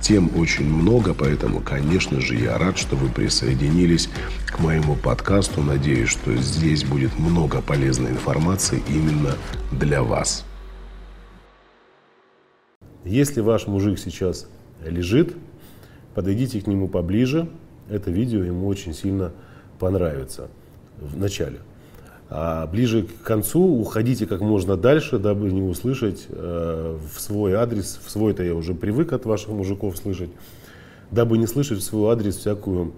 Тем очень много, поэтому, конечно же, я рад, что вы присоединились к моему подкасту. Надеюсь, что здесь будет много полезной информации именно для вас. Если ваш мужик сейчас лежит, подойдите к нему поближе. Это видео ему очень сильно понравится в начале. А ближе к концу уходите как можно дальше, дабы не услышать э, в свой адрес, в свой-то я уже привык от ваших мужиков слышать, дабы не слышать в свой адрес всякую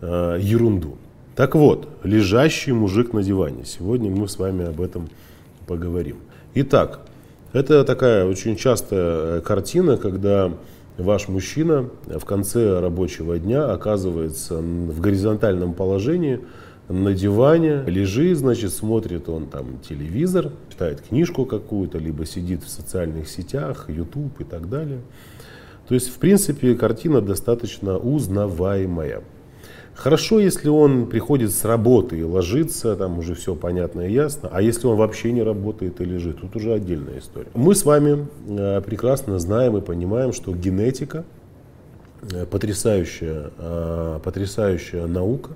э, ерунду. Так вот, лежащий мужик на диване. Сегодня мы с вами об этом поговорим. Итак, это такая очень частая картина, когда ваш мужчина в конце рабочего дня оказывается в горизонтальном положении – на диване, лежит, значит, смотрит он там телевизор, читает книжку какую-то, либо сидит в социальных сетях, YouTube и так далее. То есть, в принципе, картина достаточно узнаваемая. Хорошо, если он приходит с работы и ложится, там уже все понятно и ясно. А если он вообще не работает и лежит, тут уже отдельная история. Мы с вами э, прекрасно знаем и понимаем, что генетика э, потрясающая, э, потрясающая наука,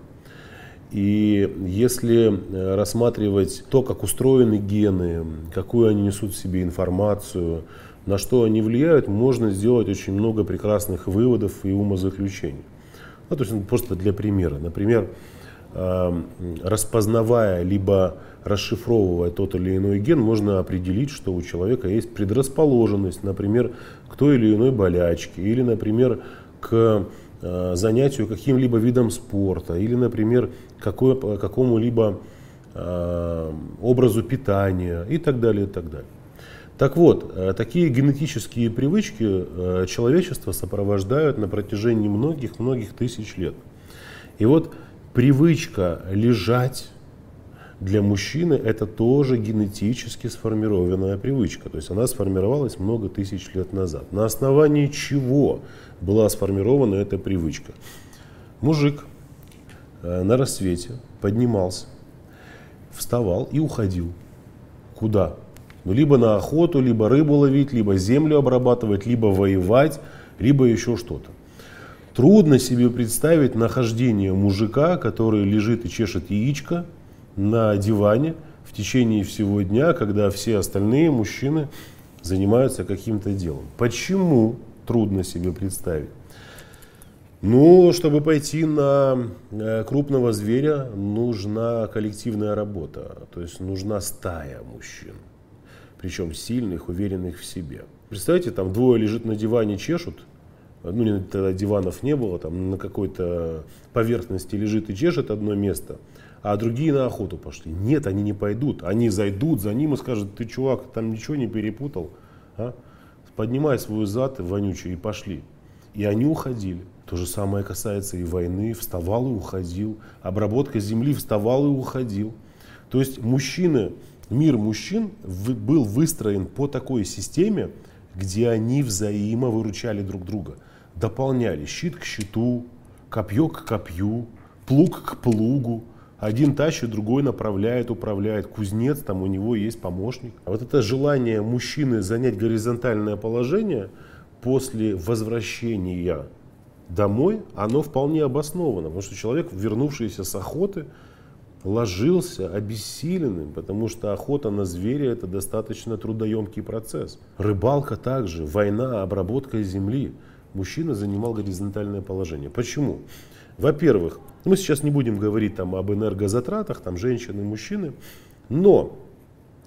и если э, рассматривать то, как устроены гены, какую они несут в себе информацию, на что они влияют, можно сделать очень много прекрасных выводов и умозаключений. Ну, то есть просто для примера. Например, эм, распознавая либо расшифровывая тот или иной ген, можно определить, что у человека есть предрасположенность, например, к той или иной болячке, или, например, к Э, занятию каким-либо видом спорта или, например, какой, какому-либо э, образу питания и так далее, и так далее. Так вот, э, такие генетические привычки человечество сопровождают на протяжении многих-многих тысяч лет. И вот привычка лежать для мужчины это тоже генетически сформированная привычка. То есть она сформировалась много тысяч лет назад. На основании чего была сформирована эта привычка? Мужик э, на рассвете поднимался, вставал и уходил. Куда? Ну, либо на охоту, либо рыбу ловить, либо землю обрабатывать, либо воевать, либо еще что-то. Трудно себе представить нахождение мужика, который лежит и чешет яичко, на диване в течение всего дня, когда все остальные мужчины занимаются каким-то делом. Почему? Трудно себе представить. Ну, чтобы пойти на э, крупного зверя, нужна коллективная работа, то есть нужна стая мужчин, причем сильных, уверенных в себе. Представьте, там двое лежит на диване, чешут, ну, тогда диванов не было, там на какой-то поверхности лежит и чешет одно место – а другие на охоту пошли. Нет, они не пойдут. Они зайдут за ним и скажут, ты, чувак, там ничего не перепутал. А? Поднимай свой зад вонючий и пошли. И они уходили. То же самое касается и войны. Вставал и уходил. Обработка земли вставал и уходил. То есть мужчины, мир мужчин был выстроен по такой системе, где они взаимовыручали друг друга. Дополняли щит к щиту, копье к копью, плуг к плугу. Один тащит, другой направляет, управляет. Кузнец, там у него есть помощник. А вот это желание мужчины занять горизонтальное положение после возвращения домой, оно вполне обосновано. Потому что человек, вернувшийся с охоты, ложился обессиленным, потому что охота на зверя это достаточно трудоемкий процесс. Рыбалка также, война, обработка земли. Мужчина занимал горизонтальное положение. Почему? Во-первых, мы сейчас не будем говорить там об энергозатратах, там женщины, мужчины, но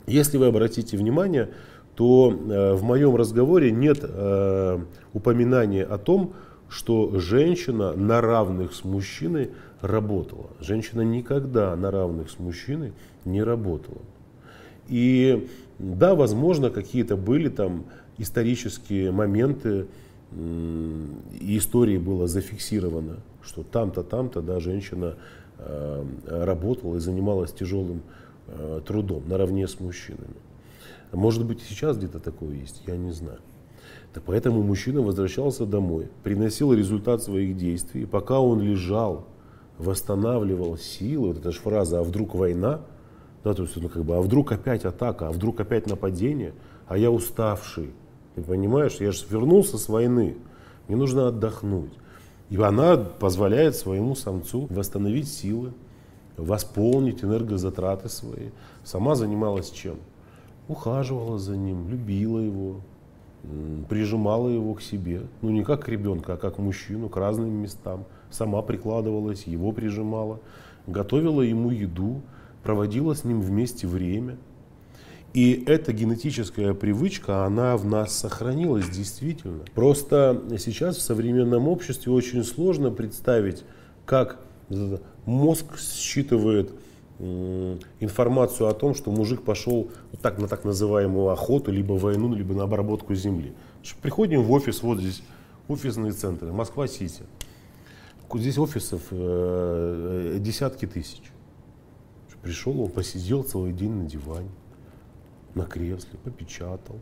если вы обратите внимание, то э, в моем разговоре нет э, упоминания о том, что женщина на равных с мужчиной работала. Женщина никогда на равных с мужчиной не работала. И да, возможно, какие-то были там исторические моменты, и истории было зафиксировано, что там-то, там-то, да, женщина э, работала и занималась тяжелым э, трудом наравне с мужчинами. Может быть, сейчас где-то такое есть, я не знаю. Так поэтому мужчина возвращался домой, приносил результат своих действий, и пока он лежал, восстанавливал силы, вот эта же фраза «а вдруг война?», да, то есть, ну, как бы, а вдруг опять атака, а вдруг опять нападение, а я уставший, ты понимаешь, я же вернулся с войны, мне нужно отдохнуть. И она позволяет своему самцу восстановить силы, восполнить энергозатраты свои. Сама занималась чем? ухаживала за ним, любила его, прижимала его к себе. Ну не как ребенка, а как мужчину, к разным местам. Сама прикладывалась, его прижимала, готовила ему еду, проводила с ним вместе время. И эта генетическая привычка, она в нас сохранилась действительно. Просто сейчас в современном обществе очень сложно представить, как мозг считывает информацию о том, что мужик пошел вот так, на так называемую охоту, либо войну, либо на обработку земли. Приходим в офис, вот здесь офисные центры, Москва-Сити. Здесь офисов э, э, десятки тысяч. Пришел, он посидел целый день на диване, на кресле, попечатал,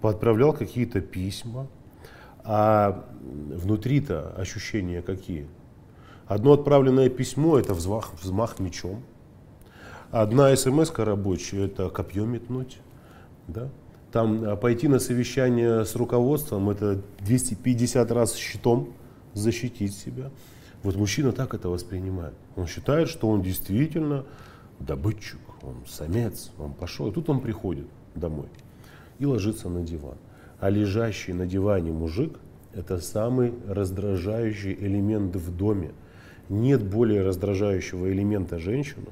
поотправлял какие-то письма. А внутри-то ощущения какие? Одно отправленное письмо – это взмах, взмах мечом. Одна смс рабочая – это копье метнуть. Да? Там а, пойти на совещание с руководством – это 250 раз щитом защитить себя. Вот мужчина так это воспринимает. Он считает, что он действительно добытчик, он самец, он пошел. И тут он приходит домой и ложится на диван. А лежащий на диване мужик – это самый раздражающий элемент в доме. Нет более раздражающего элемента женщину,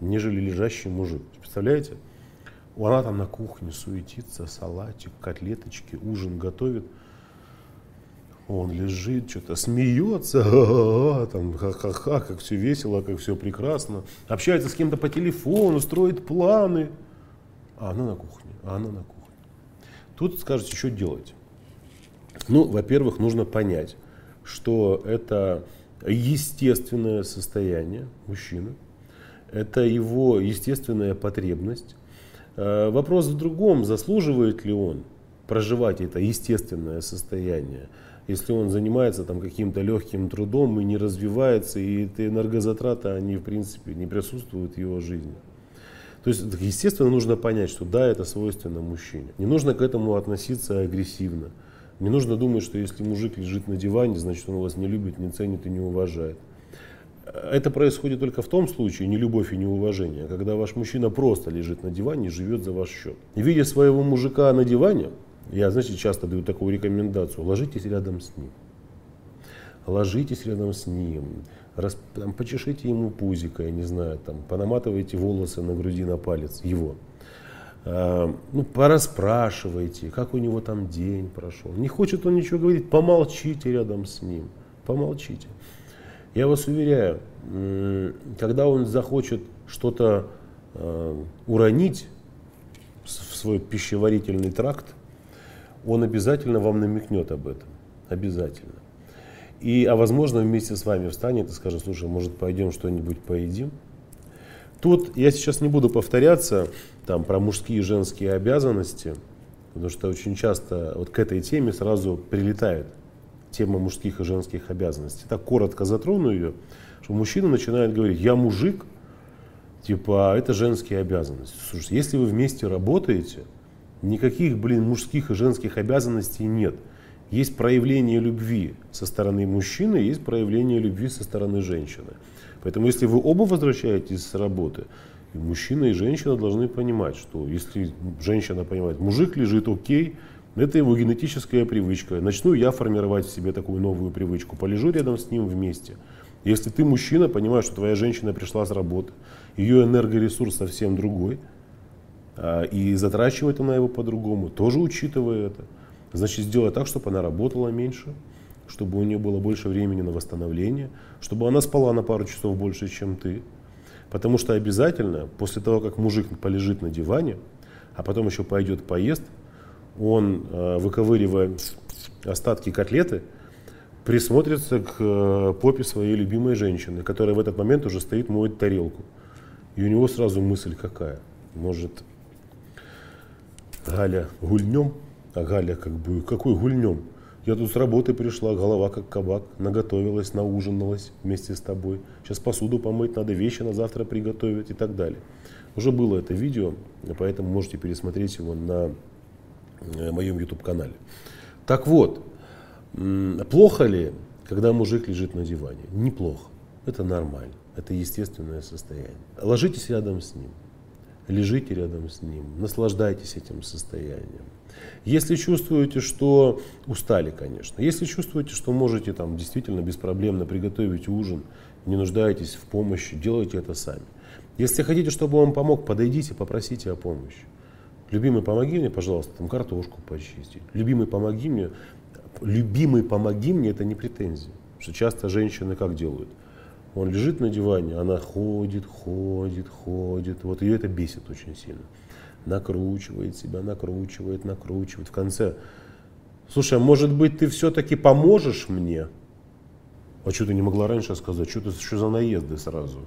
нежели лежащий мужик. Представляете? Она там на кухне суетится, салатик, котлеточки, ужин готовит. Он лежит, что-то смеется, там, ха-ха-ха, как все весело, как все прекрасно. Общается с кем-то по телефону, строит планы. А она на кухне, а она на кухне. Тут скажете, что делать? Ну, во-первых, нужно понять, что это естественное состояние мужчины, это его естественная потребность. Э, вопрос в другом, заслуживает ли он проживать это естественное состояние, если он занимается там каким-то легким трудом и не развивается, и эти энергозатраты, они в принципе не присутствуют в его жизни. То есть, естественно, нужно понять, что да, это свойственно мужчине. Не нужно к этому относиться агрессивно. Не нужно думать, что если мужик лежит на диване, значит он вас не любит, не ценит и не уважает. Это происходит только в том случае, не любовь и не уважение, когда ваш мужчина просто лежит на диване и живет за ваш счет. И видя своего мужика на диване, я, знаете, часто даю такую рекомендацию, ложитесь рядом с ним. Ложитесь рядом с ним, рас, там, почешите ему пузико, я не знаю, там, понаматывайте волосы на груди на палец его. А, ну, пораспрашивайте, как у него там день прошел. Не хочет он ничего говорить, помолчите рядом с ним, помолчите. Я вас уверяю, когда он захочет что-то э, уронить в свой пищеварительный тракт, он обязательно вам намекнет об этом. Обязательно. И, а возможно, вместе с вами встанет и скажет, слушай, может, пойдем что-нибудь поедим? Тут я сейчас не буду повторяться там, про мужские и женские обязанности, потому что очень часто вот к этой теме сразу прилетает тема мужских и женских обязанностей. Так коротко затрону ее, что мужчина начинает говорить, я мужик, типа, а это женские обязанности. Слушайте, если вы вместе работаете, никаких, блин, мужских и женских обязанностей нет. Есть проявление любви со стороны мужчины, есть проявление любви со стороны женщины. Поэтому если вы оба возвращаетесь с работы, и мужчина и женщина должны понимать, что если женщина понимает, мужик лежит окей, это его генетическая привычка. Начну я формировать в себе такую новую привычку. Полежу рядом с ним вместе. Если ты мужчина, понимаешь, что твоя женщина пришла с работы, ее энергоресурс совсем другой, и затрачивает она его по-другому, тоже учитывая это. Значит, сделать так, чтобы она работала меньше, чтобы у нее было больше времени на восстановление, чтобы она спала на пару часов больше, чем ты. Потому что обязательно, после того, как мужик полежит на диване, а потом еще пойдет поест, он, а, выковыривая остатки котлеты, присмотрится к э, попе своей любимой женщины, которая в этот момент уже стоит, моет тарелку. И у него сразу мысль какая? Может, Галя гульнем? А Галя как бы, какой гульнем? Я тут с работы пришла, голова как кабак, наготовилась, наужиналась вместе с тобой. Сейчас посуду помыть, надо вещи на завтра приготовить и так далее. Уже было это видео, поэтому можете пересмотреть его на э, моем YouTube-канале. Так вот, плохо ли, когда мужик лежит на диване? Неплохо. Это нормально. Это естественное состояние. Ложитесь рядом с ним. Лежите рядом с ним. Наслаждайтесь этим состоянием. Если чувствуете, что устали, конечно. Если чувствуете, что можете там действительно беспроблемно приготовить ужин, не нуждаетесь в помощи, делайте это сами. Если хотите, чтобы он помог, подойдите, попросите о помощи. Любимый, помоги мне, пожалуйста, там картошку почистить. Любимый, помоги мне. Любимый, помоги мне, это не претензия. Что часто женщины как делают? Он лежит на диване, она ходит, ходит, ходит. Вот ее это бесит очень сильно. Накручивает себя, накручивает, накручивает. В конце, слушай, а может быть ты все-таки поможешь мне? А что ты не могла раньше сказать? Что ты что за наезды сразу?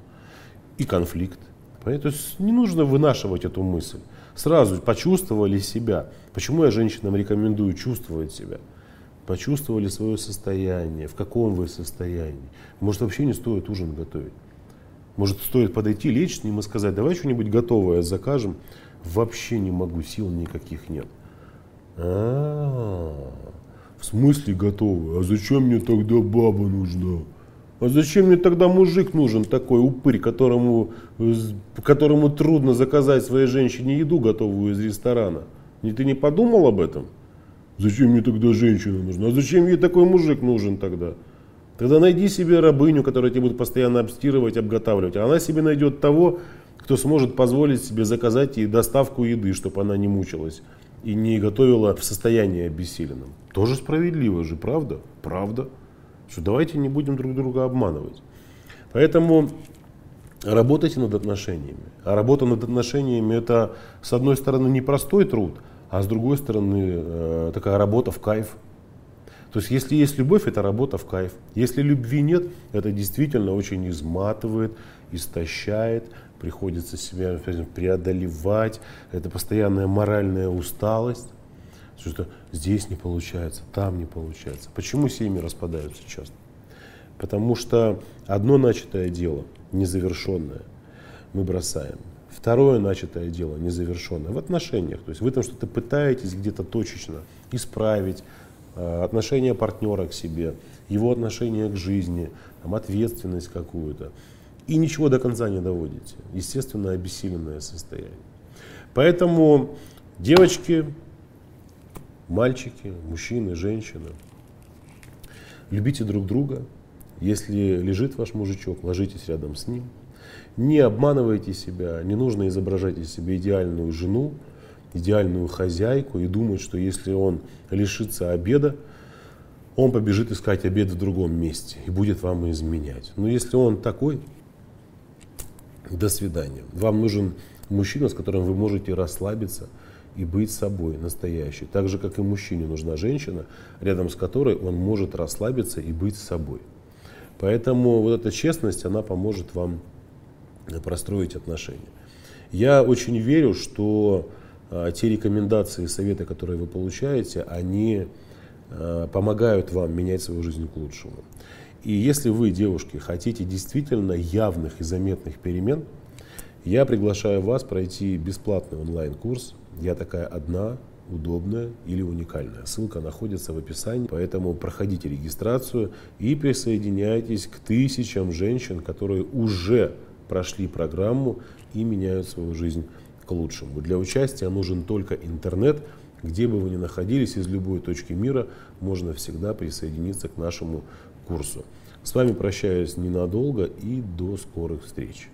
И конфликт. То есть не нужно вынашивать эту мысль. Сразу почувствовали себя. Почему я женщинам рекомендую чувствовать себя? Почувствовали свое состояние, в каком вы состоянии. Может, вообще не стоит ужин готовить. Может, стоит подойти, лечь с ним и сказать, давай что-нибудь готовое закажем. Вообще не могу, сил никаких нет. А, в смысле готовое? А зачем мне тогда баба нужна? А зачем мне тогда мужик нужен такой упырь, которому, которому трудно заказать своей женщине еду готовую из ресторана? И ты не подумал об этом? Зачем мне тогда женщина нужна? А зачем ей такой мужик нужен тогда? Тогда найди себе рабыню, которая тебе будет постоянно обстирывать, обготавливать. А она себе найдет того, кто сможет позволить себе заказать ей доставку еды, чтобы она не мучилась и не готовила в состоянии обессиленном. Тоже справедливо же, правда? Правда. Что давайте не будем друг друга обманывать. Поэтому работайте над отношениями. А работа над отношениями это, с одной стороны, непростой труд – а с другой стороны э, такая работа в кайф. То есть если есть любовь, это работа в кайф. Если любви нет, это действительно очень изматывает, истощает, приходится себя преодолевать, это постоянная моральная усталость. Что здесь не получается, там не получается. Почему семьи распадаются часто? Потому что одно начатое дело, незавершенное, мы бросаем. Второе начатое дело, незавершенное, в отношениях. То есть вы там что-то пытаетесь где-то точечно исправить, э, отношение партнера к себе, его отношение к жизни, там, ответственность какую-то. И ничего до конца не доводите. Естественно, обессиленное состояние. Поэтому девочки, мальчики, мужчины, женщины, любите друг друга. Если лежит ваш мужичок, ложитесь рядом с ним – не обманывайте себя, не нужно изображать из себя идеальную жену, идеальную хозяйку и думать, что если он лишится обеда, он побежит искать обед в другом месте и будет вам изменять. Но если он такой, до свидания. Вам нужен мужчина, с которым вы можете расслабиться и быть собой настоящей. Так же, как и мужчине нужна женщина, рядом с которой он может расслабиться и быть собой. Поэтому вот эта честность, она поможет вам простроить отношения. Я очень верю, что а, те рекомендации и советы, которые вы получаете, они а, помогают вам менять свою жизнь к лучшему. И если вы, девушки, хотите действительно явных и заметных перемен, я приглашаю вас пройти бесплатный онлайн-курс «Я такая одна, удобная или уникальная». Ссылка находится в описании, поэтому проходите регистрацию и присоединяйтесь к тысячам женщин, которые уже прошли программу и меняют свою жизнь к лучшему. Для участия нужен только интернет. Где бы вы ни находились, из любой точки мира, можно всегда присоединиться к нашему курсу. С вами прощаюсь ненадолго и до скорых встреч.